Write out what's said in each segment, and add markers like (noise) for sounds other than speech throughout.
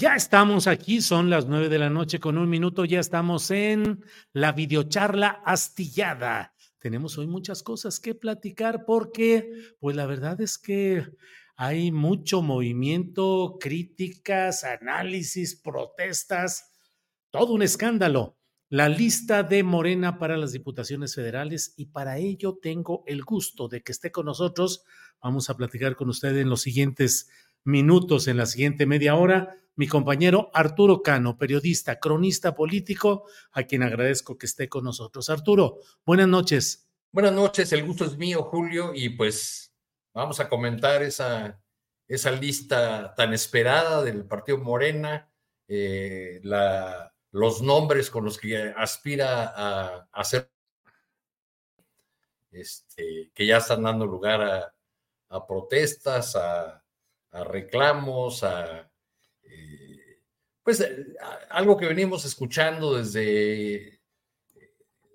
Ya estamos aquí, son las nueve de la noche con un minuto, ya estamos en la videocharla astillada. Tenemos hoy muchas cosas que platicar porque, pues la verdad es que hay mucho movimiento, críticas, análisis, protestas, todo un escándalo. La lista de Morena para las diputaciones federales y para ello tengo el gusto de que esté con nosotros. Vamos a platicar con usted en los siguientes minutos, en la siguiente media hora mi compañero Arturo Cano, periodista, cronista político, a quien agradezco que esté con nosotros. Arturo, buenas noches. Buenas noches, el gusto es mío, Julio, y pues vamos a comentar esa, esa lista tan esperada del Partido Morena, eh, los nombres con los que aspira a, hacer, este, que ya están dando lugar a, protestas, a reclamos, a pues eh, algo que venimos escuchando desde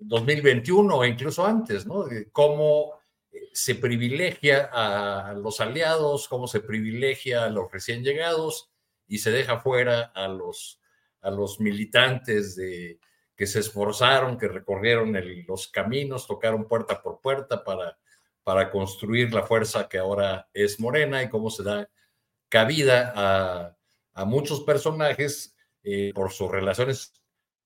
2021 o incluso antes, ¿no? cómo eh, se privilegia a los aliados, cómo se privilegia a los recién llegados y se deja fuera a los, a los militantes de, que se esforzaron, que recorrieron los caminos, tocaron puerta por puerta para, para construir la fuerza que ahora es Morena y cómo se da cabida a muchos personajes eh, por sus relaciones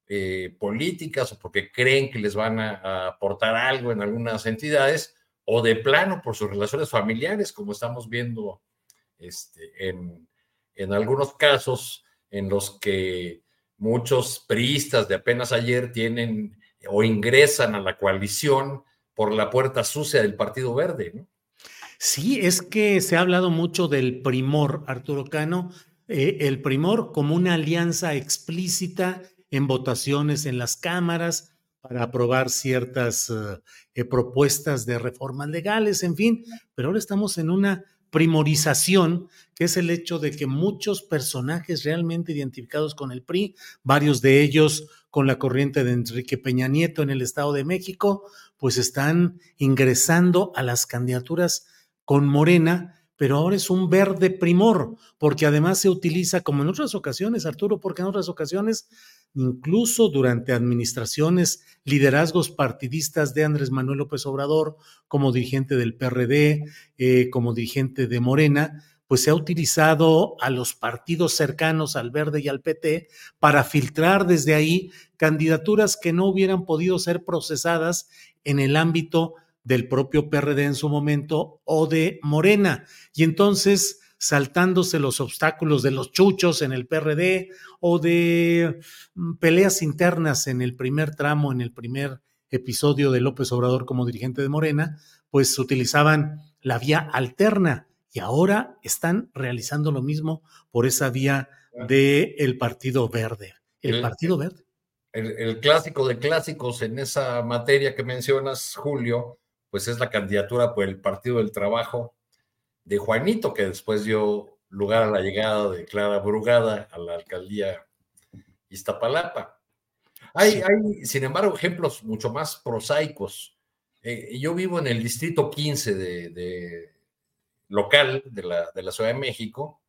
eh, políticas o porque creen que les van a, aportar algo en algunas entidades o de plano por sus relaciones familiares, como estamos viendo este, en, en algunos casos en los que muchos priistas de apenas ayer tienen o ingresan a la coalición por la puerta sucia del Partido Verde. ¿no? Sí, es que se ha hablado mucho del primor, Arturo Cano, eh, el primor como una alianza explícita en votaciones en las cámaras para aprobar ciertas eh, eh, propuestas de reformas legales, en fin, pero ahora estamos en una primorización, que es el hecho de que muchos personajes realmente identificados con el PRI, varios de ellos con la corriente de Enrique Peña Nieto en el Estado de México, pues están ingresando a las candidaturas con Morena pero ahora es un verde primor, porque además se utiliza, como en otras ocasiones, Arturo, porque en otras ocasiones, incluso durante administraciones, liderazgos partidistas de Andrés Manuel López Obrador, como dirigente del PRD, eh, como dirigente de Morena, pues se ha utilizado a los partidos cercanos al Verde y al PT para filtrar desde ahí candidaturas que no hubieran podido ser procesadas en el ámbito del propio PRD en su momento o de Morena. Y entonces, saltándose los obstáculos de los chuchos en el PRD o de mm, peleas internas en el primer tramo, en el primer episodio de López Obrador como dirigente de Morena, pues utilizaban la vía alterna y ahora están realizando lo mismo por esa vía del el Partido Verde. El, Partido Verde. el, clásico de clásicos en esa materia que mencionas, Julio, pues es la candidatura por el Partido del Trabajo de Juanito, que después dio lugar a la llegada de Clara Brugada a la alcaldía Iztapalapa. Hay, hay sin embargo, ejemplos mucho más prosaicos. Eh, yo vivo en el distrito 15 de, local de la, de la, Ciudad de México.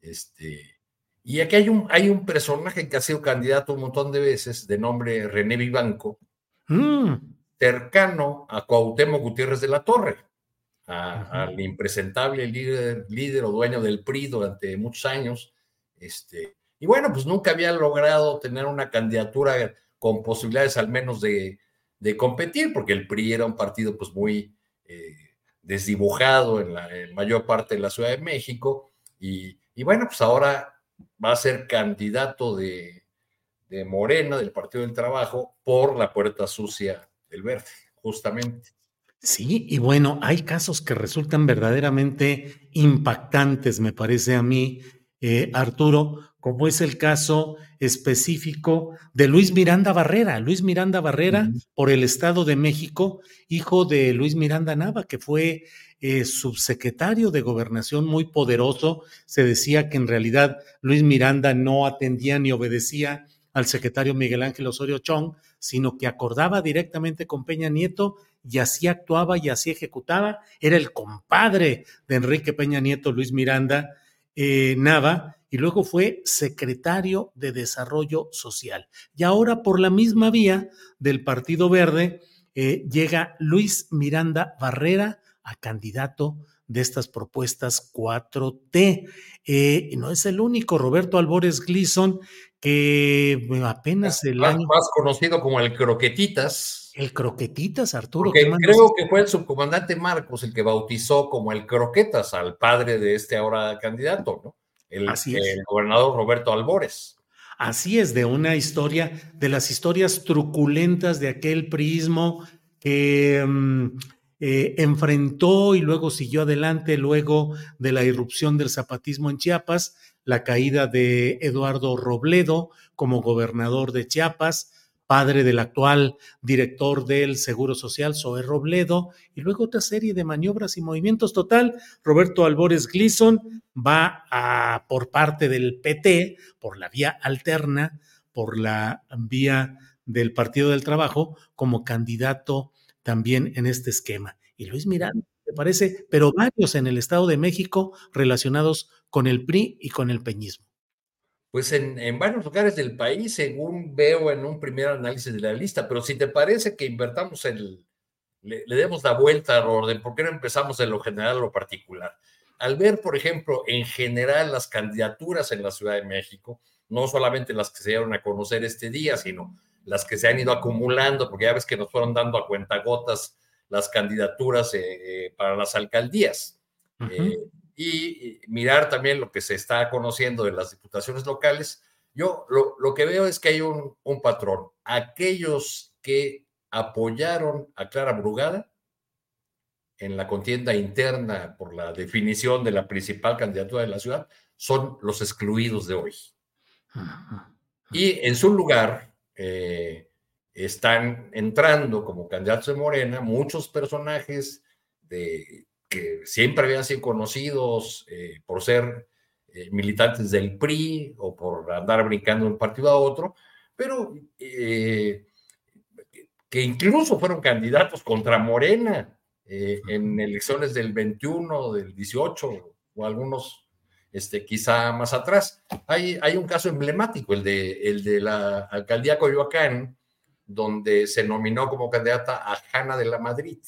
Este, y aquí hay un, hay un personaje que ha sido candidato un montón de veces, de nombre René Vivanco, mm. Cercano a Cuauhtémoc Gutiérrez de la Torre, al impresentable líder, líder o dueño del PRI durante muchos años. Este, y bueno, pues nunca había logrado tener una candidatura con posibilidades al menos de, competir, porque el PRI era un partido pues muy eh, desdibujado en la mayor parte de la Ciudad de México. Y, y bueno, pues ahora va a ser candidato de, Morena, del Partido del Trabajo, por la puerta sucia del verde, justamente. Sí, y bueno, hay casos que resultan verdaderamente impactantes, me parece a mí, eh, Arturo, como es el caso específico de Luis Miranda Barrera. Luis Miranda Barrera, por el Estado de México, hijo de Luis Miranda Nava, que fue eh, subsecretario de gobernación muy poderoso. Se decía que en realidad Luis Miranda no atendía ni obedecía al secretario Miguel Ángel Osorio Chong, sino que acordaba directamente con Peña Nieto y así actuaba y así ejecutaba. Era el compadre de Enrique Peña Nieto, Luis Miranda eh, Nava, y luego fue secretario de Desarrollo Social. Y ahora por la misma vía del Partido Verde eh, llega Luis Miranda Barrera, a candidato de estas propuestas 4T. Eh, no es el único, Roberto Albores Gleason, que apenas el más, año... Más conocido como el Croquetitas. El Croquetitas, Arturo. creo que fue el subcomandante Marcos el que bautizó como el Croquetas al padre de este ahora candidato, ¿no? El, el gobernador Roberto Albores. Así es, de una historia, de las historias truculentas de aquel prismo que mm, eh, enfrentó y luego siguió adelante luego de la irrupción del zapatismo en Chiapas, la caída de Eduardo Robledo como gobernador de Chiapas, padre del actual director del Seguro Social, Zoe Robledo, y luego otra serie de maniobras y movimientos. Total, Roberto Albores Gleason va a, por parte del PT, por la vía alterna, por la vía del Partido del Trabajo, como candidato también en este esquema. Y Luis Miranda, me parece, pero varios en el Estado de México relacionados con el PRI y con el peñismo. Pues en, varios lugares del país, según veo en un primer análisis de la lista, pero si te parece que invertamos el, le, demos la vuelta al orden, ¿por qué no empezamos de lo general a lo particular? Al ver, por ejemplo, en general las candidaturas en la Ciudad de México, no solamente las que se dieron a conocer este día, sino las que se han ido acumulando, porque ya ves que nos fueron dando a cuentagotas las candidaturas eh, eh, para las alcaldías. Eh, y mirar también lo que se está conociendo de las diputaciones locales, yo lo, que veo es que hay un, un, patrón. Aquellos que apoyaron a Clara Brugada en la contienda interna por la definición de la principal candidatura de la ciudad son los excluidos de hoy. Y en su lugar, eh, están entrando como candidatos de Morena muchos personajes de, que siempre habían sido conocidos eh, por ser eh, militantes del PRI o por andar brincando de un partido a otro, pero que incluso fueron candidatos contra Morena en elecciones del 21, del 18 o algunos este, quizá más atrás. Hay, hay un caso emblemático, el de, el de la alcaldía Coyoacán, donde se nominó como candidata a Jana de la Madrid.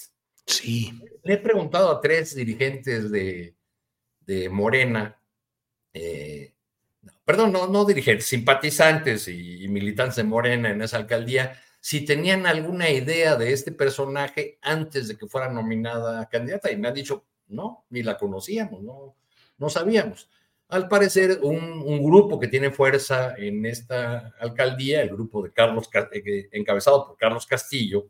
Sí. Le he preguntado a tres dirigentes de, de Morena, eh, perdón, no, no dirigentes, simpatizantes y, militantes de Morena en esa alcaldía, si tenían alguna idea de este personaje antes de que fuera nominada candidata. Y me han dicho, no, ni la conocíamos, no, no sabíamos. Al parecer, un, grupo que tiene fuerza en esta alcaldía, el grupo de Carlos, eh, encabezado por Carlos Castillo,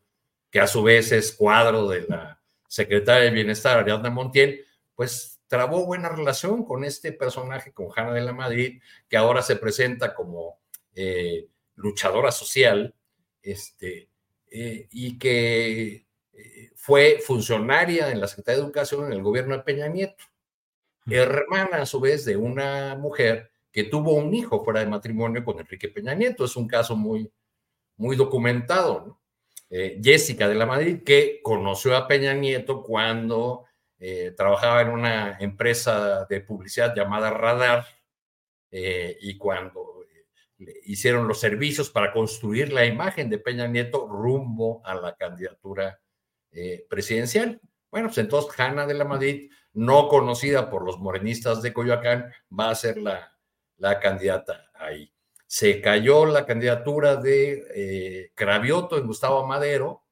que a su vez es cuadro de la secretaria de Bienestar, Ariadna Montiel, pues trabó buena relación con este personaje, con Jana de la Madrid, que ahora se presenta como eh, luchadora social, este, eh, y que fue funcionaria en la Secretaría de Educación en el gobierno de Peña Nieto. hermana a su vez de una mujer que tuvo un hijo fuera de matrimonio con Enrique Peña Nieto. Es un caso muy, muy documentado. Eh, Jessica de la Madrid, que conoció a Peña Nieto cuando eh, trabajaba en una empresa de publicidad llamada Radar eh, y cuando hicieron los servicios para construir la imagen de Peña Nieto rumbo a la candidatura presidencial. Bueno, pues entonces Hanna de la Madrid, no conocida por los morenistas de Coyoacán, va a ser la, la candidata ahí. Se cayó la candidatura de eh, Cravioto en Gustavo Madero,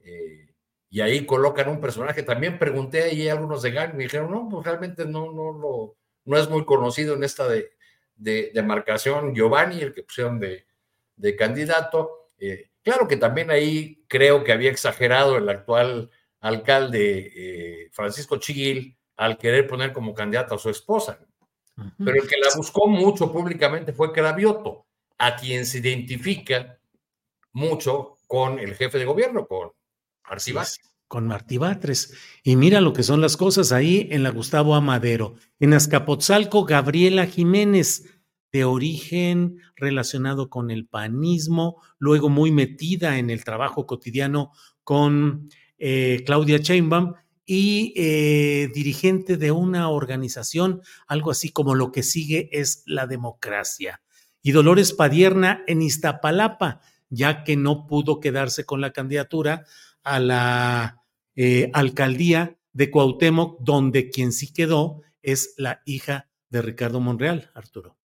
eh, y ahí colocan un personaje. También pregunté ahí a algunos de GAN, me dijeron, no, pues realmente no, no, lo, no es muy conocido en esta de, de, marcación. Giovanni, el que pusieron de, de candidato. Eh, claro que también ahí creo que había exagerado el actual alcalde Francisco Chiguil al querer poner como candidata a su esposa. Pero el que la buscó mucho públicamente fue Cravioto, a quien se identifica mucho con el jefe de gobierno, con Martí Con Martí Batres. Y mira lo que son las cosas ahí en la Gustavo Amadero. En Azcapotzalco, Gabriela Jiménez, de origen relacionado con el panismo, luego muy metida en el trabajo cotidiano con eh, Claudia Sheinbaum, y eh, dirigente de una organización, algo así como lo que sigue es la democracia. Y Dolores Padierna en Iztapalapa, ya que no pudo quedarse con la candidatura a la eh, alcaldía de Cuauhtémoc, donde quien sí quedó es la hija de Ricardo Monreal, Arturo.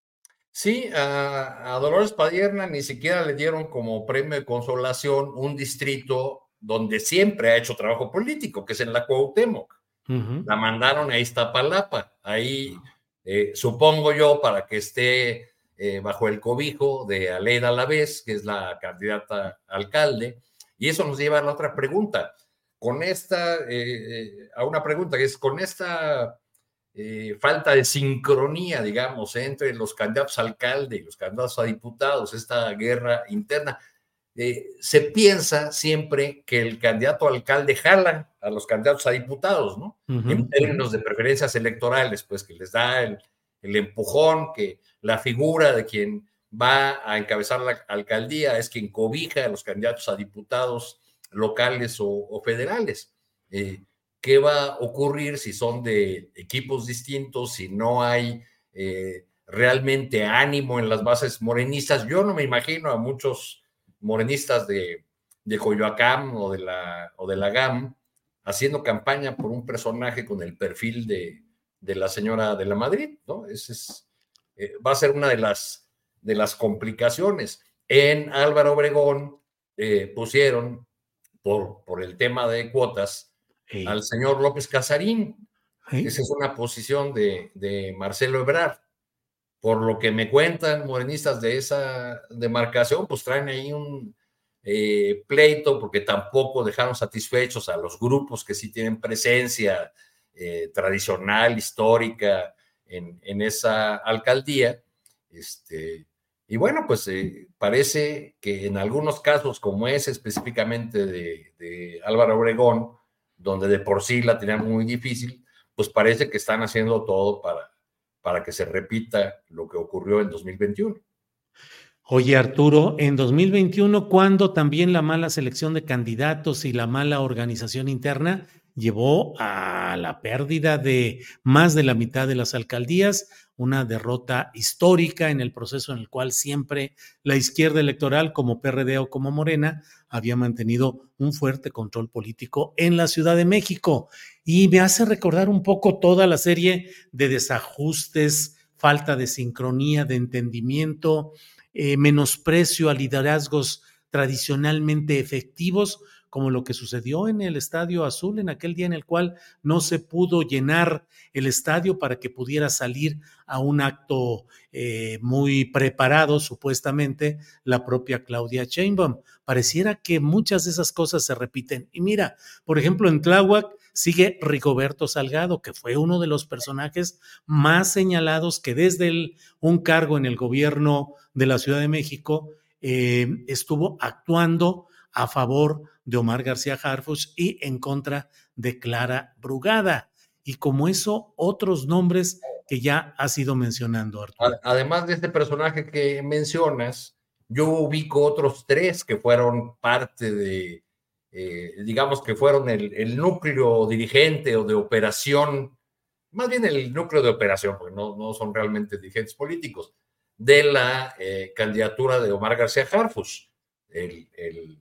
Sí, a, a Dolores Padierna ni siquiera le dieron como premio de consolación un distrito donde siempre ha hecho trabajo político, que es en la Cuauhtémoc. La mandaron a Iztapalapa, ahí eh, supongo yo para que esté eh, bajo el cobijo de Aleida Alavés, que es la candidata alcalde. Y eso nos lleva a la otra pregunta. Con esta, eh, a una pregunta que es, con esta falta de sincronía, digamos, entre los candidatos a alcalde y los candidatos a diputados, esta guerra interna, eh, se piensa siempre que el candidato alcalde jala a los candidatos a diputados, ¿no? En términos de preferencias electorales, pues que les da el, empujón, que la figura de quien va a encabezar la alcaldía es quien cobija a los candidatos a diputados locales o, federales. Eh, ¿Qué va a ocurrir si son de equipos distintos, si no hay eh, realmente ánimo en las bases morenistas? Yo no me imagino a muchos morenistas de, de Coyoacán o de, la, o de la GAM haciendo campaña por un personaje con el perfil de, de la señora de la Madrid, ¿no? Ese es, eh, va a ser una de las, de las complicaciones. En Álvaro Obregón eh, pusieron, por, por el tema de cuotas, al señor López Casarín. Esa es una posición de, de Marcelo Ebrard por lo que me cuentan morenistas de esa demarcación, pues traen ahí un eh, pleito porque tampoco dejaron satisfechos a los grupos que sí tienen presencia eh, tradicional, histórica en, esa alcaldía. Este, y bueno, pues eh, parece que en algunos casos, como ese específicamente de, de Álvaro Obregón, donde de por sí la tenían muy difícil, pues parece que están haciendo todo para para que se repita lo que ocurrió en 2021. Oye, Arturo, en 2021, cuando también la mala selección de candidatos y la mala organización interna llevó a la pérdida de más de la mitad de las alcaldías, una derrota histórica en el proceso en el cual siempre la izquierda electoral, como PRD o como Morena, había mantenido un fuerte control político en la Ciudad de México. Y me hace recordar un poco toda la serie de desajustes, falta de sincronía, de entendimiento, eh, menosprecio a liderazgos tradicionalmente efectivos como lo que sucedió en el Estadio Azul en aquel día en el cual no se pudo llenar el estadio para que pudiera salir a un acto eh, muy preparado, supuestamente, la propia Claudia Sheinbaum. Pareciera que muchas de esas cosas se repiten. Y mira, por ejemplo, en Tláhuac sigue Rigoberto Salgado, que fue uno de los personajes más señalados que desde un cargo en el gobierno de la Ciudad de México eh, estuvo actuando a favor de Omar García Harfuch y en contra de Clara Brugada. y como eso otros nombres que ya has ido mencionando, Arturo. Además de este personaje que mencionas, yo ubico otros tres que fueron parte de, eh, digamos que fueron el, núcleo dirigente o de operación, más bien el núcleo de operación, porque no, no son realmente dirigentes políticos, de la eh, candidatura de Omar García Harfus, el, el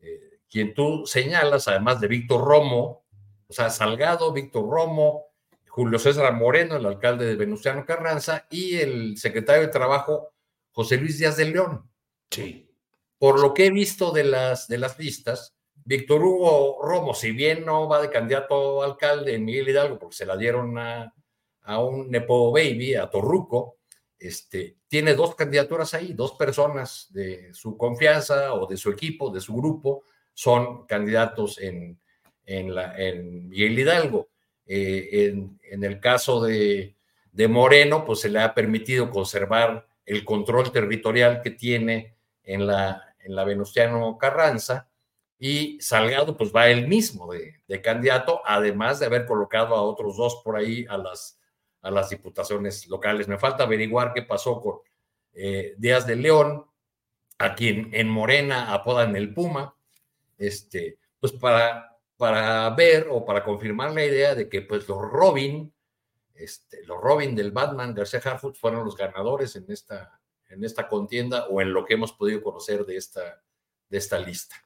eh, quien tú señalas, además de Víctor Romo, o sea, Salgado, Víctor Romo, Julio César Moreno, el alcalde de Venustiano Carranza, y el secretario de Trabajo, José Luis Díaz de León. Sí. Por lo que he visto de las, de las listas, Víctor Hugo Romo, si bien no va de candidato a alcalde en Miguel Hidalgo, porque se la dieron a, a un Nepo Baby, a Torruco, este, tiene dos candidaturas ahí, dos personas de su confianza o de su equipo, de su grupo, son candidatos en, en, en Miguel Hidalgo. Eh, en, el caso de, Moreno, pues se le ha permitido conservar el control territorial que tiene en la, en la Venustiano Carranza y Salgado pues va él mismo de, candidato, además de haber colocado a otros dos por ahí a las, a las diputaciones locales. Me falta averiguar qué pasó con eh, Díaz de León, a quien en Morena apodan el Puma, este, pues para para ver o para confirmar la idea de que pues los Robin, este, los Robin del Batman, García Harfoot, fueron los ganadores en esta, en esta contienda o en lo que hemos podido conocer de esta, de esta lista.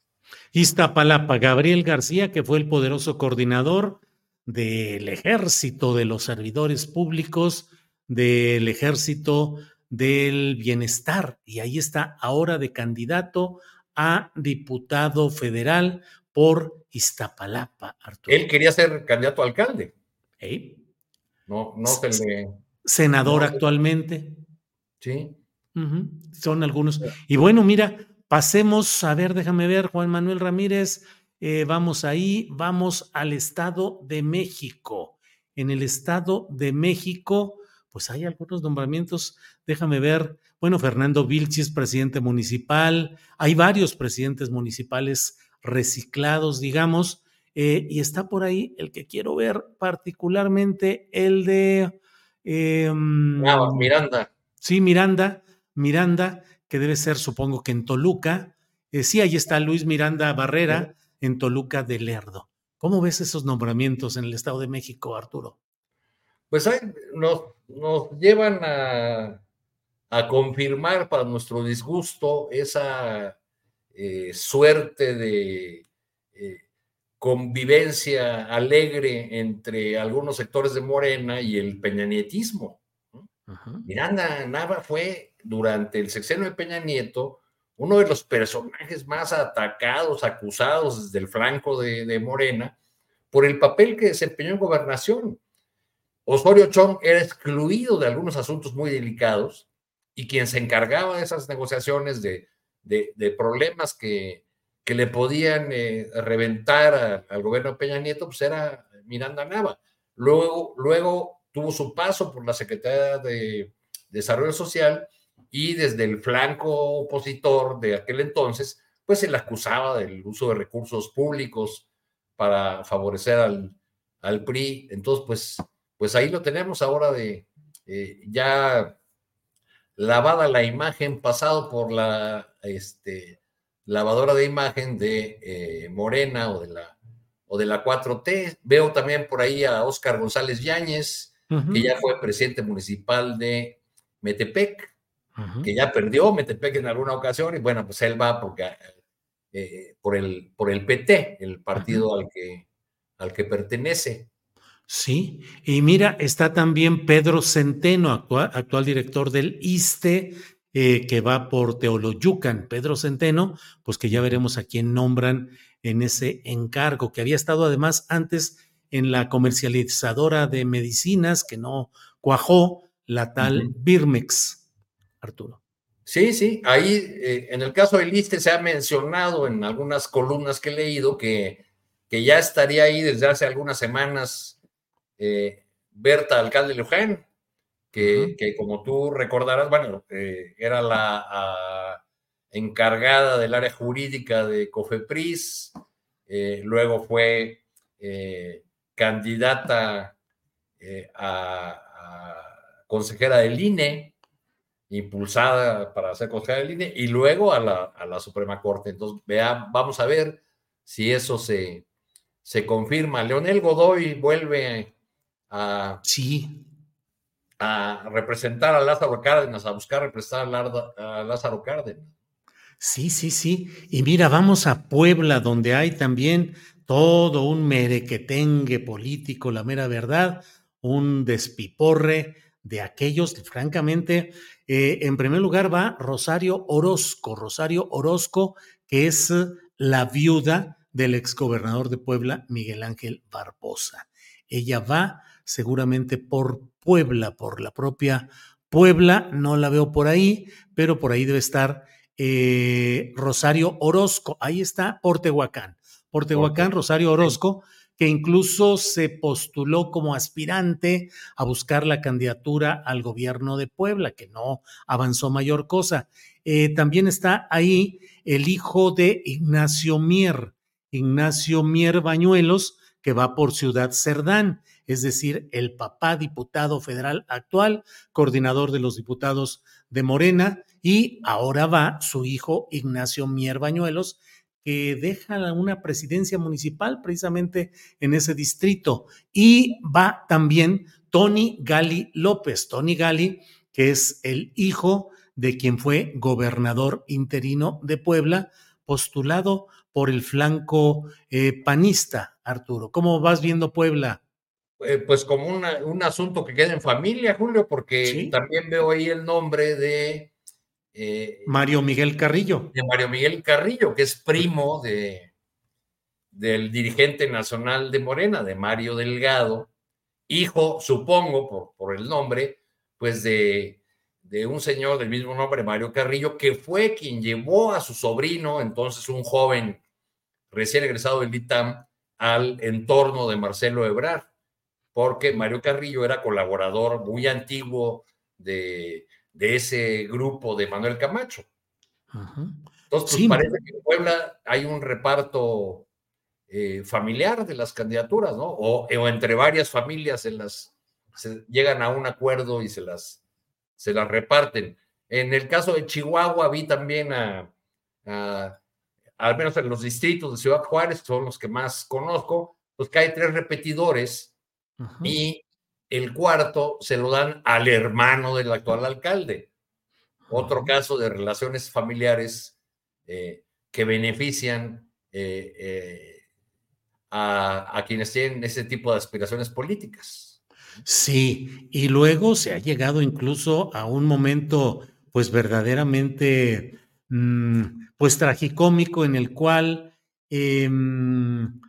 Iztapalapa, Gabriel García, que fue el poderoso coordinador del ejército de los servidores públicos, del ejército del bienestar, y ahí está ahora de candidato a diputado federal por Iztapalapa, Arturo. Él quería ser candidato a alcalde. No, no se le. Senador actualmente. Sí. Son algunos. Y bueno, mira, pasemos, a ver, déjame ver, Juan Manuel Ramírez, eh, vamos ahí, vamos al Estado de México. En el Estado de México, pues hay algunos nombramientos, déjame ver, bueno, Fernando Vilchis, presidente municipal, hay varios presidentes municipales reciclados, digamos, eh, y está por ahí el que quiero ver particularmente, el de... Em, Miranda. Sí, Miranda, Miranda, que debe ser, supongo que en Toluca. Eh, sí, ahí está Luis Miranda Barrera, en Toluca de Lerdo. ¿Cómo ves esos nombramientos en el Estado de México, Arturo? Pues nos, nos llevan a, a confirmar para nuestro disgusto esa eh, suerte de eh, convivencia alegre entre algunos sectores de Morena y el peñanietismo. Miranda Nava fue durante el sexenio de Peña Nieto uno de los personajes más atacados, acusados desde el flanco de, de Morena por el papel que desempeñó en gobernación. Osorio Chong era excluido de algunos asuntos muy delicados y quien se encargaba de esas negociaciones de de, problemas que, que, le podían eh, reventar al gobierno de Peña Nieto, pues era Miranda Nava. Luego, luego tuvo su paso por la Secretaría de Desarrollo Social y desde el flanco opositor de aquel entonces, pues se le acusaba del uso de recursos públicos para favorecer al, al PRI. Entonces, pues, pues ahí lo tenemos ahora de eh, ya lavada la imagen, pasado por la este, lavadora de imagen de eh, Morena o de, la, o de la 4T. Veo también por ahí a Óscar González Yáñez, que ya fue presidente municipal de Metepec, que ya perdió Metepec en alguna ocasión, y bueno, pues él va porque, eh, por, el, por el PT, el partido al, que, al que pertenece. Sí, y mira, está también Pedro Centeno, actual, director del ISTE, eh, que va por Teoloyucan. Pedro Centeno, pues que ya veremos a quién nombran en ese encargo, que había estado además antes en la comercializadora de medicinas, que no cuajó, la tal Birmex, Arturo. Sí, sí, ahí eh, en el caso del ISTE se ha mencionado en algunas columnas que he leído que, que ya estaría ahí desde hace algunas semanas eh, Berta Alcalde Luján, que, que, como tú recordarás, bueno, eh, era la encargada del área jurídica de COFEPRIS, luego fue candidata a, consejera del INE, impulsada para ser consejera del INE, y luego a la, Suprema Corte. Entonces, vea, vamos a ver si eso se, se confirma. Leonel Godoy vuelve a, sí. a representar a Lázaro Cárdenas, a buscar representar a Lázaro Cárdenas. Sí, sí, sí. Y mira, vamos a Puebla, donde hay también todo un merequetengue político, la mera verdad, un despiporre de aquellos, francamente, eh, en primer lugar va Rosario Orozco, Rosario Orozco, que es la viuda del exgobernador de Puebla, Miguel Ángel Barbosa. Ella va seguramente por Puebla, por la propia Puebla, no la veo por ahí, pero por ahí debe estar eh, Rosario Orozco, ahí está, por Tehuacán. Por Tehuacán, Rosario Orozco, que incluso se postuló como aspirante a buscar la candidatura al gobierno de Puebla, que no avanzó mayor cosa. Eh, también está ahí el hijo de Ignacio Mier, Ignacio Mier Bañuelos, que va por Ciudad Cerdán, es decir, el papá diputado federal actual, coordinador de los diputados de Morena, y ahora va su hijo Ignacio Mier Bañuelos, que deja una presidencia municipal precisamente en ese distrito. Y va también Tony Gali López, Tony Gali, que es el hijo de quien fue gobernador interino de Puebla, postulado por el flanco eh, panista, Arturo. ¿Cómo vas viendo Puebla? Eh, pues como un asunto que queda en familia, Julio, porque también veo ahí el nombre de... Eh, Mario Miguel Carrillo. De Mario Miguel Carrillo, que es primo de, del dirigente nacional de Morena, de Mario Delgado, hijo, supongo, por, por el nombre, pues de, de un señor del mismo nombre, Mario Carrillo, que fue quien llevó a su sobrino, entonces un joven recién egresado del ITAM, al entorno de Marcelo Ebrard porque Mario Carrillo era colaborador muy antiguo de, ese grupo de Manuel Camacho. Entonces, pues, parece que en Puebla hay un reparto eh, familiar de las candidaturas, ¿no? O, entre varias familias en las, se llegan a un acuerdo y se las, se las reparten. En el caso de Chihuahua vi también a, al menos en los distritos de Ciudad Juárez, que son los que más conozco, pues que hay tres repetidores y el cuarto se lo dan al hermano del actual alcalde. Otro caso de relaciones familiares eh, que benefician eh, eh, a, a, quienes tienen ese tipo de aspiraciones políticas. Sí, y luego se ha llegado incluso a un momento, pues verdaderamente, mm, pues tragicómico en el cual em,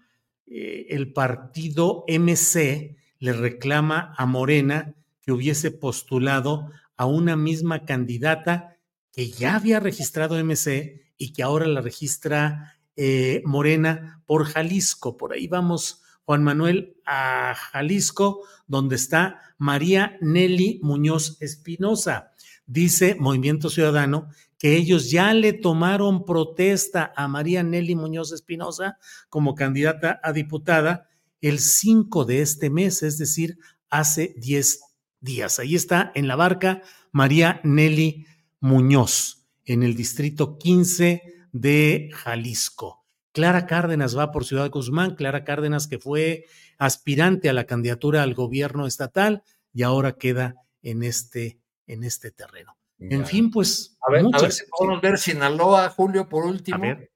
el partido MC le reclama a Morena que hubiese postulado a una misma candidata que ya había registrado MC y que ahora la registra eh, Morena por Jalisco. Por ahí vamos, Juan Manuel, a Jalisco, donde está María Nelly Muñoz Espinosa. Dice Movimiento Ciudadano que ellos ya le tomaron protesta a María Nelly Muñoz Espinosa como candidata a diputada el 5 de este mes, es decir, hace 10 días. Ahí está en la barca María Nelly Muñoz, en el distrito 15 de Jalisco. Clara Cárdenas va por Ciudad Guzmán, Clara Cárdenas que fue aspirante a la candidatura al gobierno estatal y ahora queda en este, en este terreno. En fin, pues. A ver, a ver si podemos ver Sinaloa, Julio, por último. A ver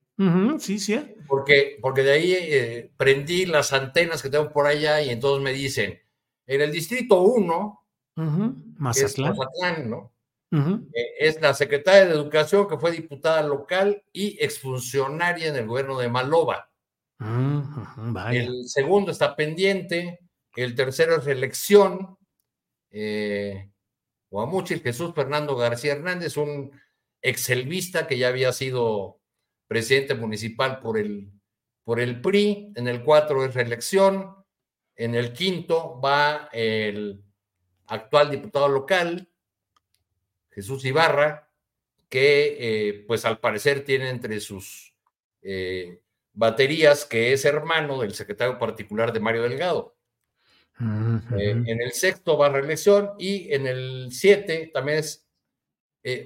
sí, sí. Porque, porque de ahí eh, prendí las antenas que tengo por allá y entonces me dicen, en el distrito 1, Mazatlán. ¿no? Eh, es la secretaria de Educación que fue diputada local y exfuncionaria en el gobierno de Maloba. El segundo está pendiente, el tercero es elección. Eh, Guamuchil Jesús Fernando García Hernández, un exelvista que ya había sido presidente municipal por el, por el PRI, en el 4 es reelección, en el quinto va el actual diputado local, Jesús Ibarra, que eh, pues al parecer tiene entre sus eh, baterías que es hermano del secretario particular de Mario Delgado. en el sexto va reelección y en el siete también es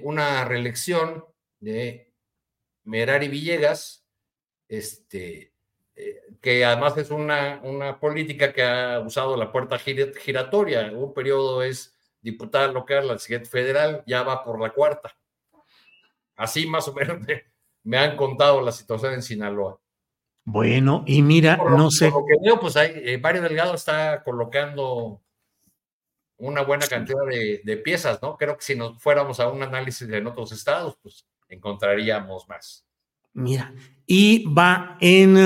una reelección de Merari Villegas, este, que además es una, una política que ha usado la puerta giratoria. Un periodo es diputada local, la siguiente federal, ya va por la cuarta. Así más o menos me, han contado la situación en Sinaloa. Bueno, y mira, no sé. Por lo que veo, pues hay, eh, Mario Delgado está colocando una buena cantidad de, piezas, ¿no? Creo que si nos fuéramos a un análisis en otros estados, pues encontraríamos más. Mira, y va en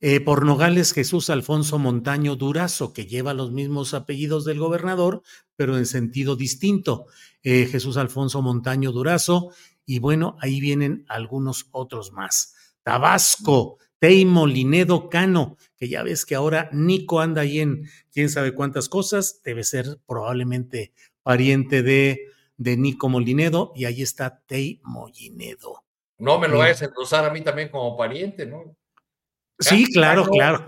eh, por Nogales Jesús Alfonso Montaño Durazo, que lleva los mismos apellidos del gobernador, pero en sentido distinto. Eh, Jesús Alfonso Montaño Durazo, y bueno, ahí vienen algunos otros más. Tabasco, Teimo, Linedo, Cano, que ya ves que ahora Nico anda ahí en quién sabe cuántas cosas, debe ser probablemente pariente de, de Nico Molinedo, y ahí está Teimo Linedo. No me lo vayas a endosar a mí también como pariente, ¿no? Sí, claro, claro.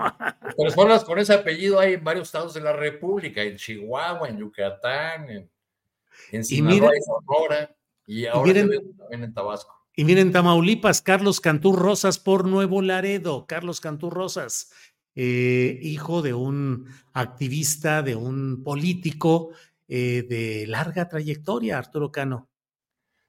Personas con ese apellido hay en varios estados de la República, en Chihuahua, en Yucatán, en, en Sinaloa y, Sonora, y ahora también en Tabasco. Y miren, Tamaulipas, Carlos Cantú Rosas por Nuevo Laredo. Carlos Cantú Rosas, eh, hijo de un activista, de un político eh, de larga trayectoria, Arturo Cano.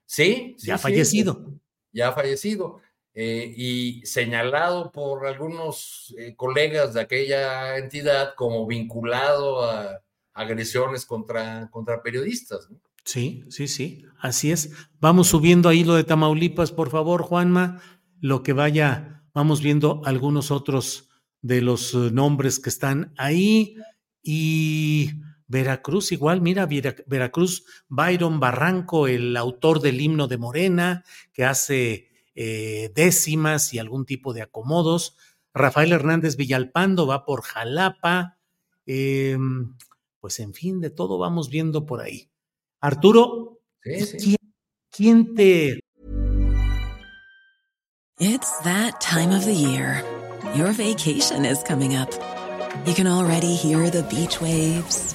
Sí, ya fallecido. Ya ha fallecido. Eh, y señalado por algunos eh, colegas de aquella entidad como vinculado a agresiones contra, contra periodistas. Sí, sí, sí, así es. Vamos subiendo ahí lo de Tamaulipas, por favor, Juanma, lo que vaya, vamos viendo algunos otros de los nombres que están ahí y Veracruz igual, mira, Veracruz, Byron Barranco, el autor del himno de Morena, que hace eh, décimas y algún tipo de acomodos. Rafael Hernández Villalpando va por Jalapa. Em, pues en fin, de todo vamos viendo por ahí. Arturo, ¿quién, te... It's that time of the year. Your vacation is coming up. You can already hear the beach waves,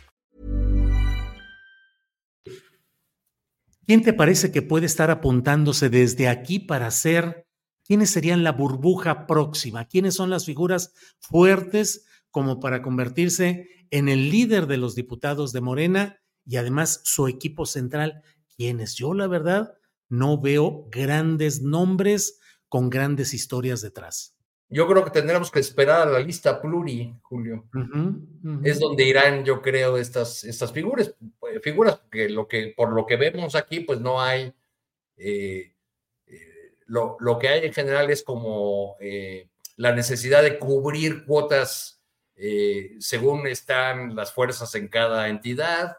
¿Quién te parece que puede estar apuntándose desde aquí para ser ¿Quiénes serían la burbuja próxima? ¿Quiénes son las figuras fuertes como para convertirse en el líder de los diputados de Morena y además su equipo central? ¿Quiénes? Yo la verdad no veo grandes nombres con grandes historias detrás. Yo creo que tendremos que esperar a la lista pluri, Julio. Es donde irán, yo creo, estas, estas figuras, figuras, porque lo que, por lo que vemos aquí, pues no hay eh, lo, que hay en general es como eh, la necesidad de cubrir cuotas eh, según están las fuerzas en cada entidad,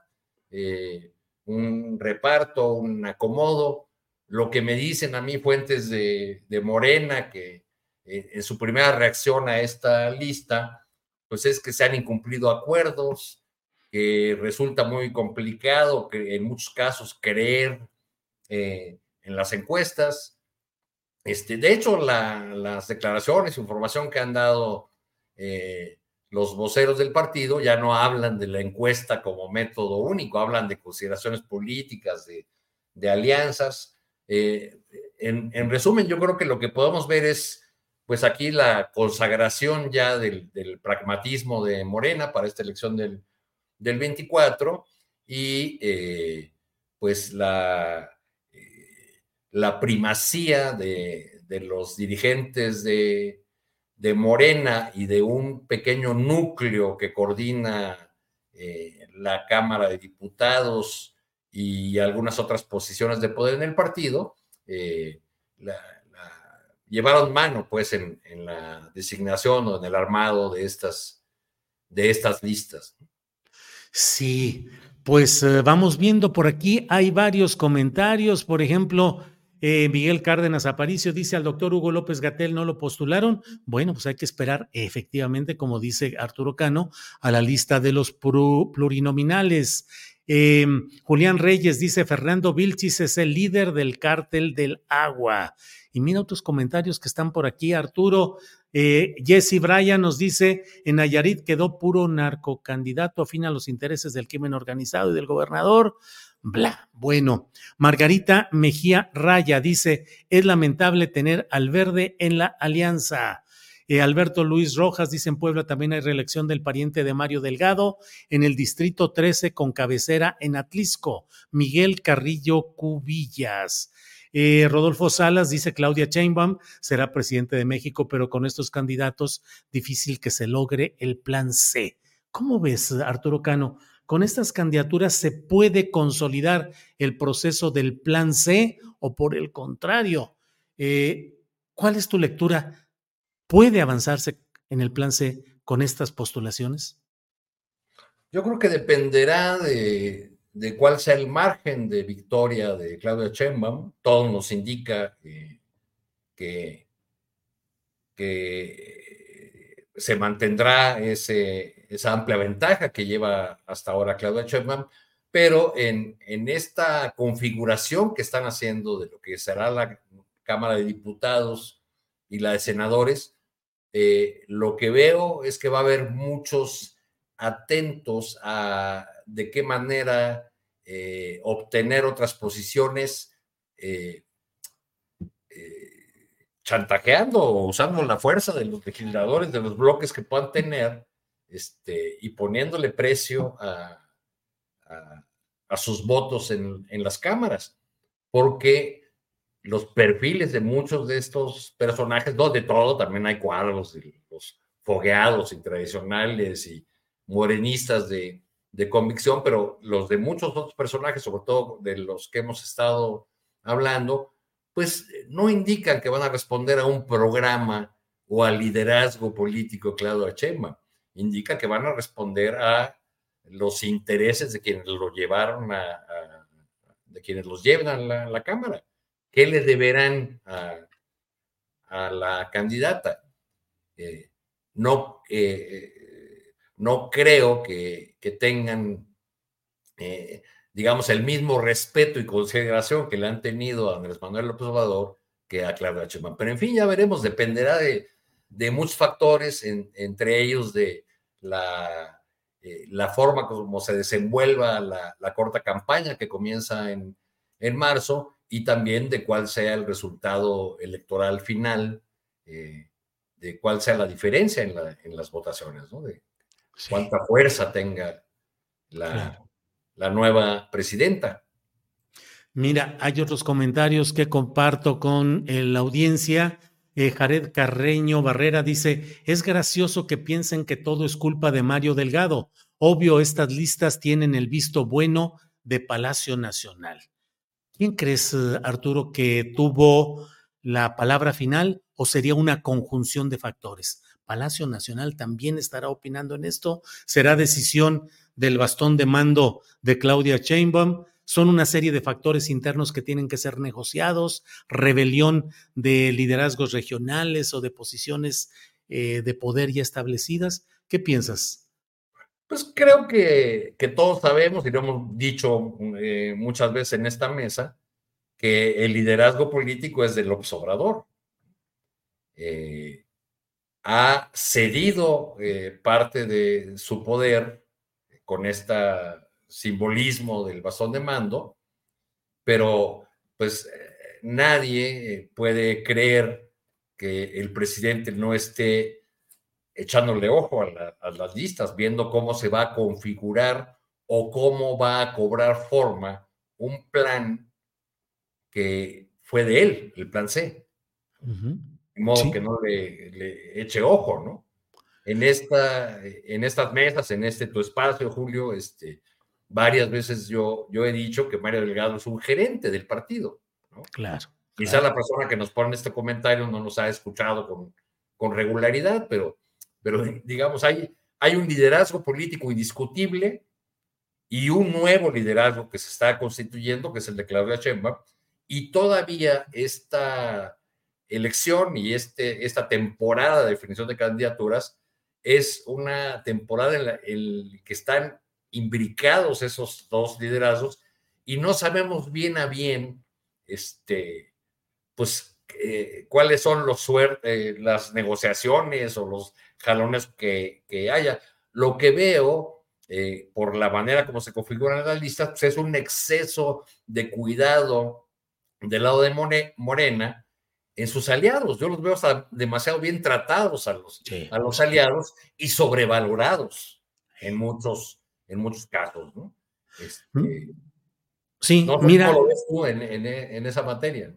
eh, un reparto, un acomodo. Lo que me dicen a mí fuentes de, Morena, que en su primera reacción a esta lista, pues es que se han incumplido acuerdos, que resulta muy complicado que en muchos casos creer en las encuestas, este, de hecho, las declaraciones, información que han dado eh, los voceros del partido ya no hablan de la encuesta como método único, hablan de consideraciones políticas, de, alianzas. Eh, en, resumen, yo creo que lo que podemos ver es, pues aquí la consagración ya del, pragmatismo de Morena para esta elección del, 24 y eh, pues la la primacía de, los dirigentes de, Morena y de un pequeño núcleo que coordina eh, la Cámara de Diputados y algunas otras posiciones de poder en el partido, eh, llevaron mano pues en, en, la designación o en el armado de estas, de estas listas. Sí, pues eh, vamos viendo por aquí, hay varios comentarios, por ejemplo, eh, Miguel Cárdenas Aparicio dice al doctor Hugo López Gatel no lo postularon. Bueno, pues hay que esperar efectivamente, como dice Arturo Cano, a la lista de los plurinominales. Em, Julián Reyes dice Fernando Vilchis es el líder del cártel del agua. Y mira otros comentarios que están por aquí, Arturo. Eh, Jesse Bryan nos dice, en Nayarit quedó puro narcocandidato afín a los intereses del crimen organizado y del gobernador. Bla, bueno. Margarita Mejía Raya dice, es lamentable tener al verde en la alianza. Eh, Alberto Luis Rojas dice en Puebla también hay reelección del pariente de Mario Delgado en el distrito 13 con cabecera en Atlisco. Miguel Carrillo Cubillas. Eh, Rodolfo Salas dice Claudia Sheinbaum será presidente de México, pero con estos candidatos difícil que se logre el plan C. ¿Cómo ves, Arturo Cano? ¿Con estas candidaturas se puede consolidar el proceso del plan C o por el contrario? Eh, ¿Cuál es tu lectura? ¿Puede avanzarse en el plan C con estas postulaciones? Yo creo que dependerá de, de cuál sea el margen de victoria de Claudia Sheinbaum, todo nos indica que, se mantendrá ese, esa amplia ventaja que lleva hasta ahora Claudia Sheinbaum, pero en, en esta configuración que están haciendo de lo que será la Cámara de Diputados y la de Senadores, eh, lo que veo es que va a haber muchos atentos a de qué manera eh, obtener otras posiciones eh, chantajeando o usando la fuerza de los legisladores, de los bloques que puedan tener, este, y poniéndole precio a, sus votos en, las cámaras, porque los perfiles de muchos de estos personajes, donde todo, también hay cuadros de los fogueados y tradicionales y morenistas de, de convicción, pero los de muchos otros personajes, sobre todo de los que hemos estado hablando, pues eh, no indican que van a responder a un programa o al liderazgo político claro a Chema. Indica que van a responder a los intereses de quienes lo llevaron a, de quienes los llevan a la, Cámara. ¿Qué le deberán a, la candidata? Eh, no, eh, no creo que, tengan, eh, digamos, el mismo respeto y consideración que le han tenido a Andrés Manuel López Obrador que a Claudia Sheinbaum. Pero en fin, ya veremos, dependerá de, muchos factores, entre ellos de la, la forma como se desenvuelva la, corta campaña que comienza en, marzo y también de cuál sea el resultado electoral final, eh, de cuál sea la diferencia en, las votaciones, ¿no? cuánta fuerza tenga la, la nueva presidenta. Mira, hay otros comentarios que comparto con eh, la audiencia. Eh, Jared Carreño Barrera dice, es gracioso que piensen que todo es culpa de Mario Delgado. Obvio, estas listas tienen el visto bueno de Palacio Nacional. ¿Quién crees, eh, Arturo, que tuvo la palabra final o sería una conjunción de factores? Palacio Nacional también estará opinando en esto. Será decisión del bastón de mando de Claudia Sheinbaum. Son una serie de factores internos que tienen que ser negociados, rebelión de liderazgos regionales o de posiciones eh, de poder ya establecidas. ¿Qué piensas? Pues creo que, todos sabemos, y lo hemos dicho eh, muchas veces en esta mesa, que el liderazgo político es del observador. Eh, ha cedido eh, parte de su poder con este simbolismo del bastón de mando, pero pues nadie puede creer que el presidente no esté echándole ojo a, a, las listas, viendo cómo se va a configurar o cómo va a cobrar forma un plan que fue de él, el plan C. De modo que no le, eche ojo, ¿no? En, esta, en estas mesas, en este tu espacio, Julio, este, varias veces yo, yo he dicho que Mario Delgado es un gerente del partido. ¿no? Claro. Quizá la persona que nos pone este comentario no nos ha escuchado con, con regularidad, pero, pero digamos, hay, hay un liderazgo político indiscutible y un nuevo liderazgo que se está constituyendo, que es el de Claudia Sheinbaum, y todavía esta elección y este, esta temporada de definición de candidaturas es una temporada en la que están imbricados esos dos liderazgos y no sabemos bien a bien este, pues, eh, cuáles son los eh, las negociaciones o los jalones que, que haya. Lo que veo, eh, por la manera como se configuran las listas, pues es un exceso de cuidado del lado de Morena en sus aliados. Yo los veo hasta demasiado bien tratados a los, a los aliados y sobrevalorados en muchos, en muchos casos, ¿no? Este, sí, mira. ¿Cómo lo ves tú en, en esa materia?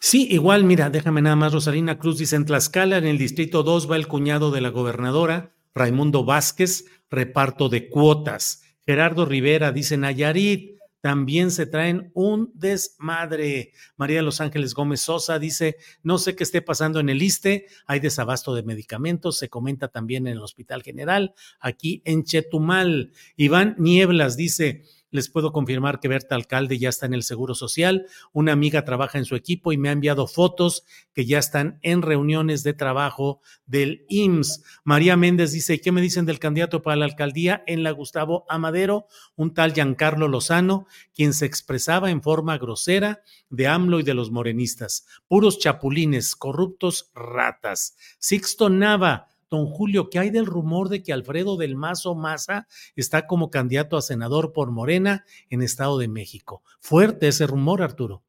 Sí, igual, mira, déjame nada más, Rosalina Cruz dice, en Tlaxcala, en el distrito 2, va el cuñado de la gobernadora, Raimundo Vázquez, reparto de cuotas. Gerardo Rivera dice, Nayarit, también se traen un desmadre. María Los Ángeles Gómez Sosa dice, no sé qué esté pasando en el ISTE, hay desabasto de medicamentos, se comenta también en el Hospital General, aquí en Chetumal. Iván Nieblas dice, les puedo confirmar que Berta Alcalde ya está en el Seguro Social. Una amiga trabaja en su equipo y me ha enviado fotos que ya están en reuniones de trabajo del IMSS. María Méndez dice, ¿qué me dicen del candidato para la alcaldía en la Gustavo Amadero? Un tal Giancarlo Lozano, quien se expresaba en forma grosera de AMLO y de los morenistas. Puros chapulines, corruptos ratas. Sixto Nava Don Julio, ¿qué hay del rumor de que Alfredo del Mazo Maza está como candidato a senador por Morena en Estado de México? Fuerte ese rumor, Arturo.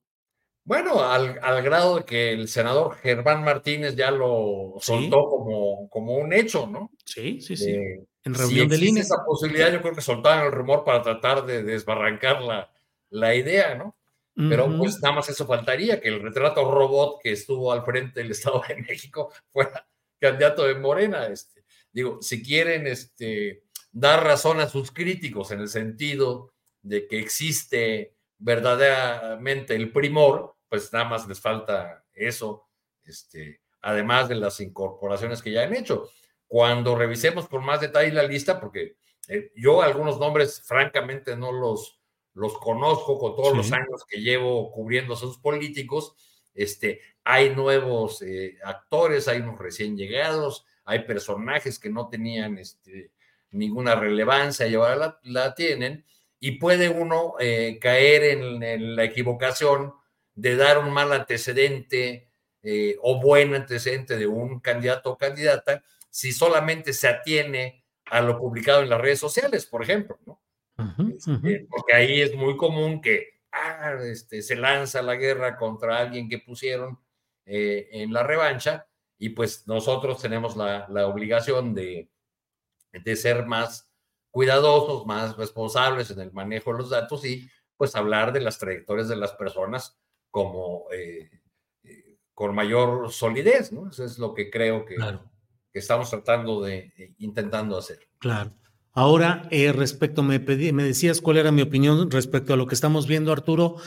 Bueno, al, grado de que el senador Germán Martínez ya lo soltó como, como un hecho, ¿no? Sí, sí, sí. en reunión de línea. Esa posibilidad, yo creo que soltaron el rumor para tratar de desbarrancar la, la idea, ¿no? Pero pues nada más eso faltaría, que el retrato robot que estuvo al frente del Estado de México fuera candidato de Morena. Este, digo, si quieren este, dar razón a sus críticos en el sentido de que existe verdaderamente el primor, pues nada más les falta eso, este, además de las incorporaciones que ya han hecho. Cuando revisemos por más detalle la lista, porque eh, yo algunos nombres francamente no los, los conozco con todos los años que llevo cubriendo a sus políticos, este, hay nuevos eh, actores, hay unos recién llegados, hay personajes que no tenían este, ninguna relevancia y ahora la, tienen, y puede uno eh, caer en, la equivocación de dar un mal antecedente eh, o buen antecedente de un candidato o candidata si solamente se atiene a lo publicado en las redes sociales, por ejemplo, ¿no? Este, porque ahí es muy común que ah, este, se lanza la guerra contra alguien que pusieron eh, en la revancha y pues nosotros tenemos la, obligación de, de, ser más cuidadosos, más responsables en el manejo de los datos y pues hablar de las trayectorias de las personas como eh, eh, con mayor solidez, ¿no? Eso es lo que creo que, que estamos tratando de, intentando hacer. Claro. Ahora, eh, respecto, me, me decías cuál era mi opinión respecto a lo que estamos viendo, Arturo.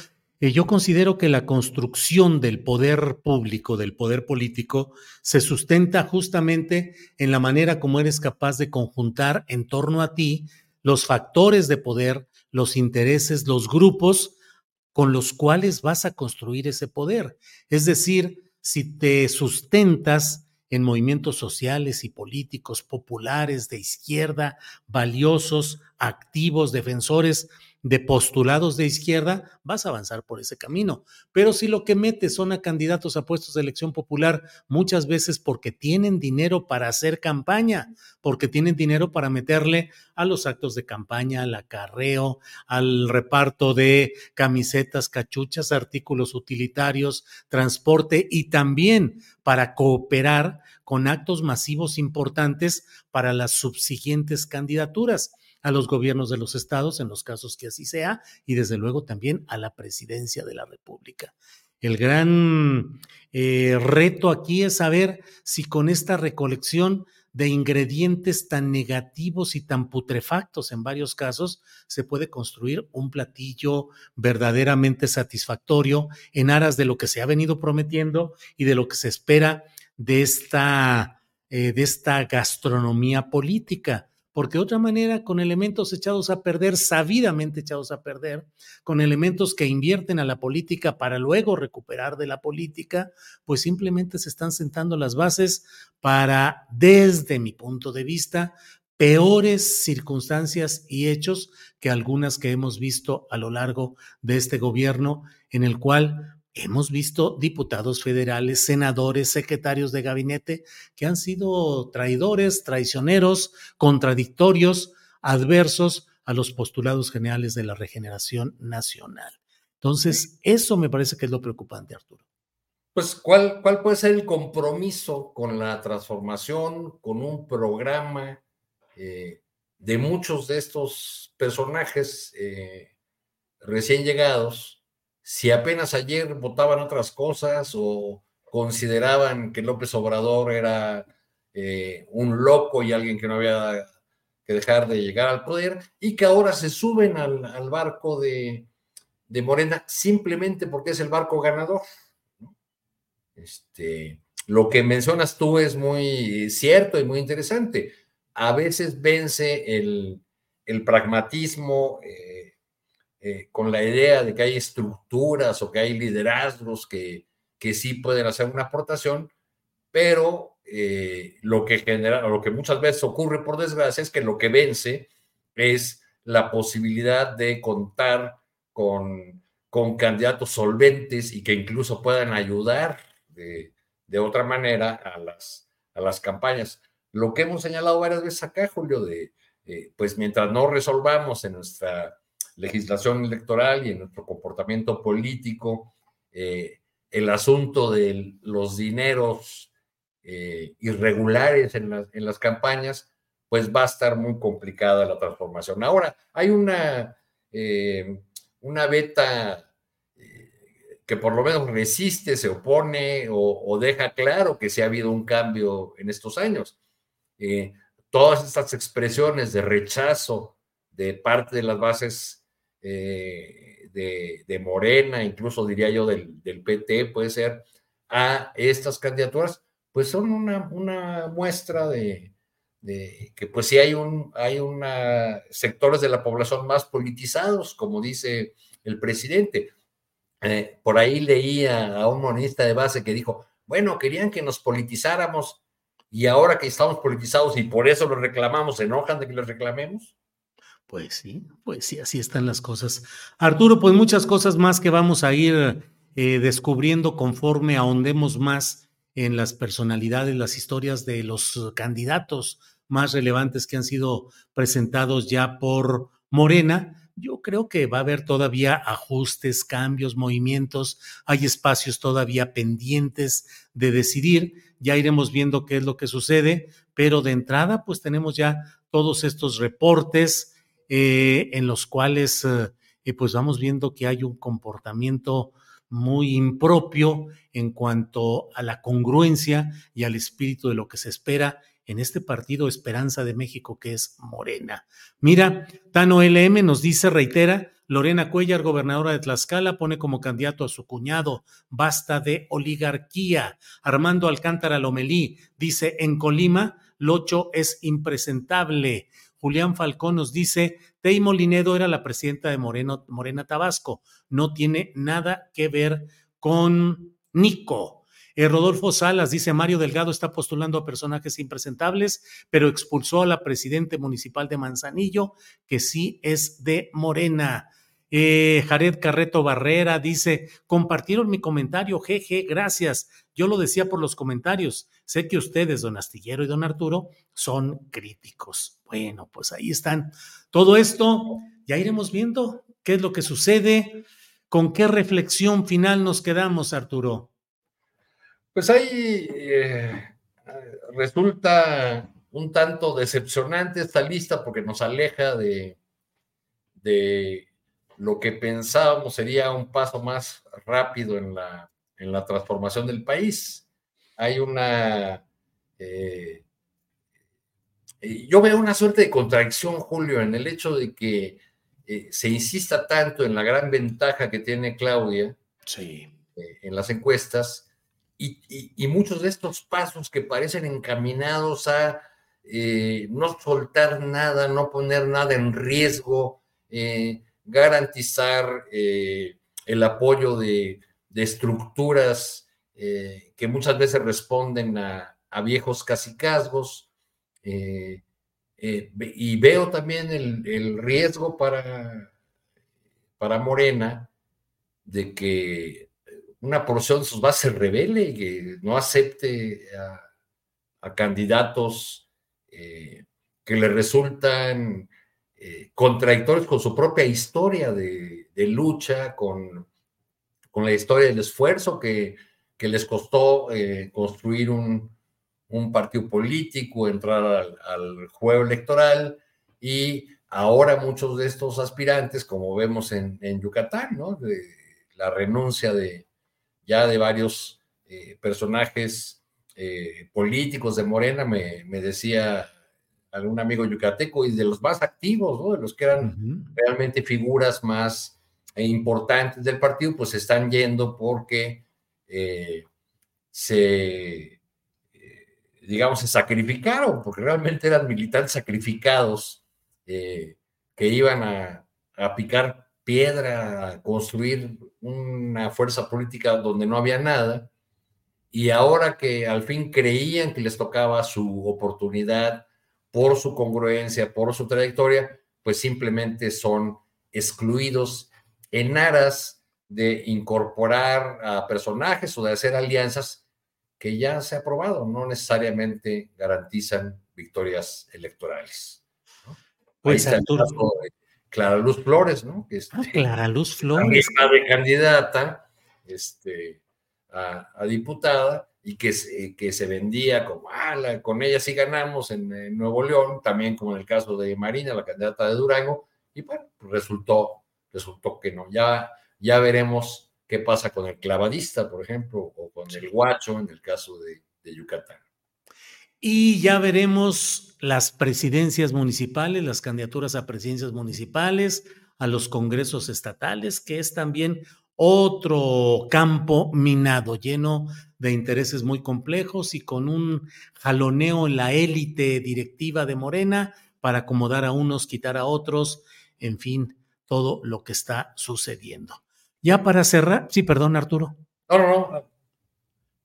Eh, yo considero que la construcción del poder público, del poder político, se sustenta justamente en la manera como eres capaz de conjuntar en torno a ti los factores de poder, los intereses, los grupos con los cuales vas a construir ese poder. Es decir, si te sustentas en movimientos sociales y políticos populares de izquierda, valiosos, activos, defensores de postulados de izquierda, vas a avanzar por ese camino. Pero si lo que metes son a candidatos a puestos de elección popular, muchas veces porque tienen dinero para hacer campaña, porque tienen dinero para meterle a los actos de campaña, al acarreo, al reparto de camisetas, cachuchas, artículos utilitarios, transporte y también para cooperar con actos masivos importantes para las subsiguientes candidaturas a los gobiernos de los estados, en los casos que así sea, y desde luego también a la presidencia de la República. El gran eh, reto aquí es saber si con esta recolección de ingredientes tan negativos y tan putrefactos en varios casos, se puede construir un platillo verdaderamente satisfactorio en aras de lo que se ha venido prometiendo y de lo que se espera de esta, eh, de esta gastronomía política porque de otra manera, con elementos echados a perder, sabidamente echados a perder, con elementos que invierten a la política para luego recuperar de la política, pues simplemente se están sentando las bases para, desde mi punto de vista, peores circunstancias y hechos que algunas que hemos visto a lo largo de este gobierno, en el cual Hemos visto diputados federales, senadores, secretarios de gabinete que han sido traidores, traicioneros, contradictorios, adversos a los postulados generales de la regeneración nacional. Entonces, eso me parece que es lo preocupante, Arturo. Pues, ¿cuál, cuál puede ser el compromiso con la transformación, con un programa eh, de muchos de estos personajes eh, recién llegados? Si apenas ayer votaban otras cosas o consideraban que López Obrador era eh, un loco y alguien que no había que dejar de llegar al poder y que ahora se suben al, barco de, Morena simplemente porque es el barco ganador. Este, lo que mencionas tú es muy cierto y muy interesante. A veces vence el, pragmatismo. Eh, eh, con la idea de que hay estructuras o que hay liderazgos que, que sí pueden hacer una aportación, pero eh, lo que genera, lo que muchas veces ocurre por desgracia es que lo que vence es la posibilidad de contar con, con candidatos solventes y que incluso puedan ayudar de, de otra manera a las, a las campañas. Lo que hemos señalado varias veces acá, Julio, de eh, pues mientras no resolvamos en nuestra legislación electoral y en nuestro comportamiento político, eh, el asunto de los dineros eh, irregulares en, las campañas, pues va a estar muy complicada la transformación. Ahora, hay una, eh, una beta que por lo menos resiste, se opone o, deja claro que sí ha habido un cambio en estos años. todas estas expresiones de rechazo de parte de las bases eh, de, Morena, incluso diría yo del, PT, puede ser, a estas candidaturas, pues son una, una muestra de, que pues sí hay un hay una sectores de la población más politizados, como dice el presidente. Eh, por ahí leía a un monista de base que dijo, bueno, querían que nos politizáramos y ahora que estamos politizados y por eso lo reclamamos, ¿se enojan de que los reclamemos? Pues sí, pues sí, así están las cosas. Arturo, pues muchas cosas más que vamos a ir eh, descubriendo conforme ahondemos más en las personalidades, las historias de los candidatos más relevantes que han sido presentados ya por Morena. Yo creo que va a haber todavía ajustes, cambios, movimientos, hay espacios todavía pendientes de decidir, ya iremos viendo qué es lo que sucede, pero de entrada pues tenemos ya todos estos reportes, eh, en los cuales eh, eh, pues vamos viendo que hay un comportamiento muy impropio en cuanto a la congruencia y al espíritu de lo que se espera en este partido Esperanza de México que es Morena. Mira, Tano LM nos dice, reitera, Lorena Cuellar, gobernadora de Tlaxcala, pone como candidato a su cuñado, basta de oligarquía. Armando Alcántara Lomelí dice, en Colima, Locho es impresentable. Julián Falcón nos dice, Tei Molinedo era la presidenta de Morena Tabasco, no tiene nada que ver con Nico. Eh, Rodolfo Salas dice, Mario Delgado está postulando a personajes impresentables, pero expulsó a la presidenta municipal de Manzanillo, que sí es de Morena. Eh, Jared Carreto Barrera dice, compartieron mi comentario, jeje, gracias. Yo lo decía por los comentarios. Sé que ustedes, don Astillero y don Arturo, son críticos. Bueno, pues ahí están. Todo esto ya iremos viendo qué es lo que sucede, con qué reflexión final nos quedamos, Arturo. Pues ahí eh, resulta un tanto decepcionante esta lista porque nos aleja de, de lo que pensábamos sería un paso más rápido en la en la transformación del país. Hay una... Eh, yo veo una suerte de contradicción, Julio, en el hecho de que eh, se insista tanto en la gran ventaja que tiene Claudia sí. Eh, en las encuestas y, muchos de estos pasos que parecen encaminados a no soltar nada, no poner nada en riesgo, garantizar el apoyo de, estructuras eh, que muchas veces responden a, viejos cacicazgos. Eh, eh, y veo también el, riesgo para, para Morena de que una porción de sus bases revele y que no acepte a, candidatos que le resultan contradictorios con su propia historia de, lucha, con, con la historia del esfuerzo que, que les costó eh, construir un, un, partido político, entrar al, juego electoral y ahora muchos de estos aspirantes, como vemos en, Yucatán, ¿no? De, la renuncia de ya de varios eh, personajes eh, políticos de Morena, me, decía algún amigo yucateco, y de los más activos, ¿no? de los que eran realmente figuras más importantes del partido, pues están yendo porque eh, se, eh, digamos, se sacrificaron, porque realmente eran militantes sacrificados eh, que iban a, a, picar piedra, a construir una fuerza política donde no había nada, y ahora que al fin creían que les tocaba su oportunidad por su congruencia, por su trayectoria, pues simplemente son excluidos en aras de incorporar a personajes o de hacer alianzas que ya se ha probado, no necesariamente garantizan victorias electorales. Pues Clara Luz Flores, ¿no? Que este, Clara Luz Flores. de candidata este, a, diputada y que, que se vendía como, ah, con ella sí ganamos en, Nuevo León, también como en el caso de Marina, la candidata de Durango, y bueno, resultó resultó que no. Ya, ya veremos qué pasa con el clavadista, por ejemplo, o con el guacho en el caso de, Yucatán. Y ya veremos las presidencias municipales, las candidaturas a presidencias municipales, a los congresos estatales, que es también otro campo minado, lleno de intereses muy complejos y con un jaloneo en la élite directiva de Morena para acomodar a unos, quitar a otros, en fin, todo lo que está sucediendo. Ya para cerrar, sí, perdón, Arturo. No, no, no.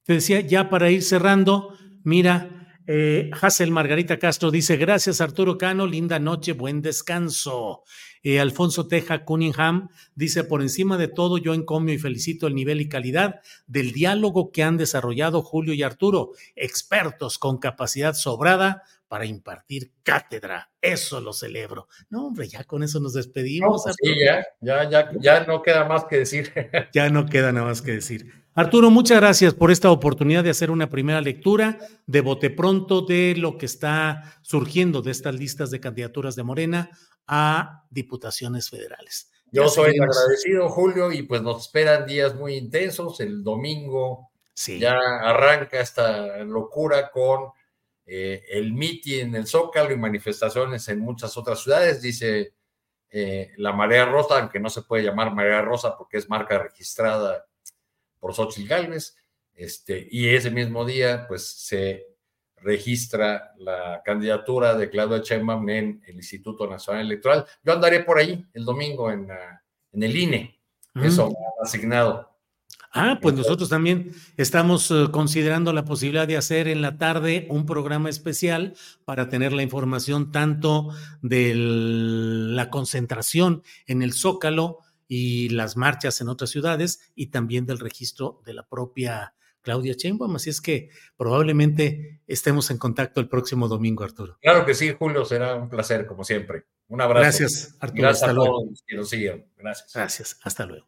Te decía, ya para ir cerrando, mira, eh, Hassel Margarita Castro dice, gracias Arturo Cano, linda noche, buen descanso. Eh, Alfonso Teja Cunningham dice, por encima de todo, yo encomio y felicito el nivel y calidad del diálogo que han desarrollado Julio y Arturo, expertos con capacidad sobrada para impartir cátedra. Eso lo celebro. No, hombre, ya con eso nos despedimos. Pues sí, ya, ya, ya, ya no queda más que decir. (laughs) ya no queda nada más que decir. Arturo, muchas gracias por esta oportunidad de hacer una primera lectura de bote pronto de lo que está surgiendo de estas listas de candidaturas de Morena a diputaciones federales. Yo soy agradecido, Julio, y pues nos esperan días muy intensos. El domingo sí. ya arranca esta locura con eh, el MITI en el Zócalo y manifestaciones en muchas otras ciudades, dice eh, la Marea Rosa, aunque no se puede llamar Marea Rosa porque es marca registrada por Xochitl Galvez, este, y ese mismo día, pues se registra la candidatura de Claudia Sheinbaum en el Instituto Nacional Electoral. Yo andaré por ahí el domingo en, en el INE, eso me ha asignado. Ah, pues nosotros también estamos eh, considerando la posibilidad de hacer en la tarde un programa especial para tener la información tanto de la concentración en el Zócalo y las marchas en otras ciudades y también del registro de la propia Claudia Sheinbaum. Así es que probablemente estemos en contacto el próximo domingo, Arturo. Claro que sí, Julio, será un placer, como siempre. Un abrazo. Gracias, Arturo. Gracias a todos que nos siguen. Gracias. Gracias. Hasta luego.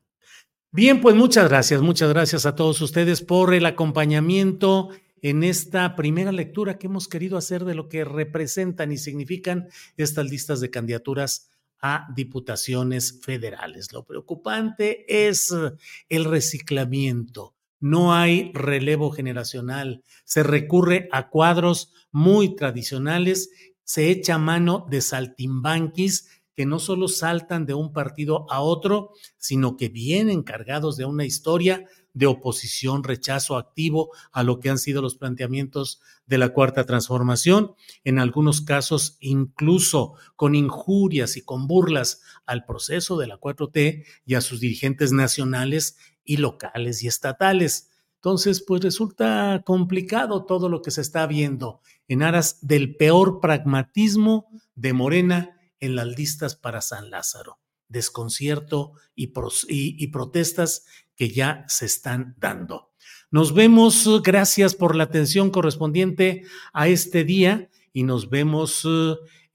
Bien, pues muchas gracias, muchas gracias a todos ustedes por el acompañamiento en esta primera lectura que hemos querido hacer de lo que representan y significan estas listas de candidaturas a diputaciones federales. Lo preocupante es el reciclamiento no hay relevo generacional, se recurre a cuadros muy tradicionales, se echa mano de saltimbanquis que no solo saltan de un partido a otro, sino que vienen cargados de una historia de oposición, rechazo activo a lo que han sido los planteamientos de la cuarta transformación, en algunos casos incluso con injurias y con burlas al proceso de la 4T y a sus dirigentes nacionales y locales y estatales. Entonces, pues resulta complicado todo lo que se está viendo en aras del peor pragmatismo de Morena en las listas para San Lázaro. Desconcierto y, y, protestas que ya se están dando. Nos vemos, gracias por la atención correspondiente a este día y nos vemos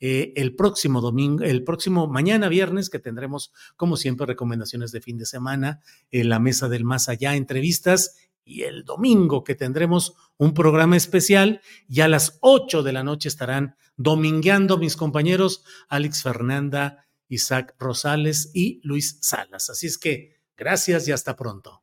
eh, el próximo domingo, el próximo mañana viernes que tendremos, como siempre, recomendaciones de fin de semana, en la mesa del más allá, entrevistas y el domingo que tendremos un programa especial y a las 8 de la noche estarán domingueando mis compañeros Alex Fernanda, Isaac Rosales y Luis Salas. Así es que gracias y hasta pronto.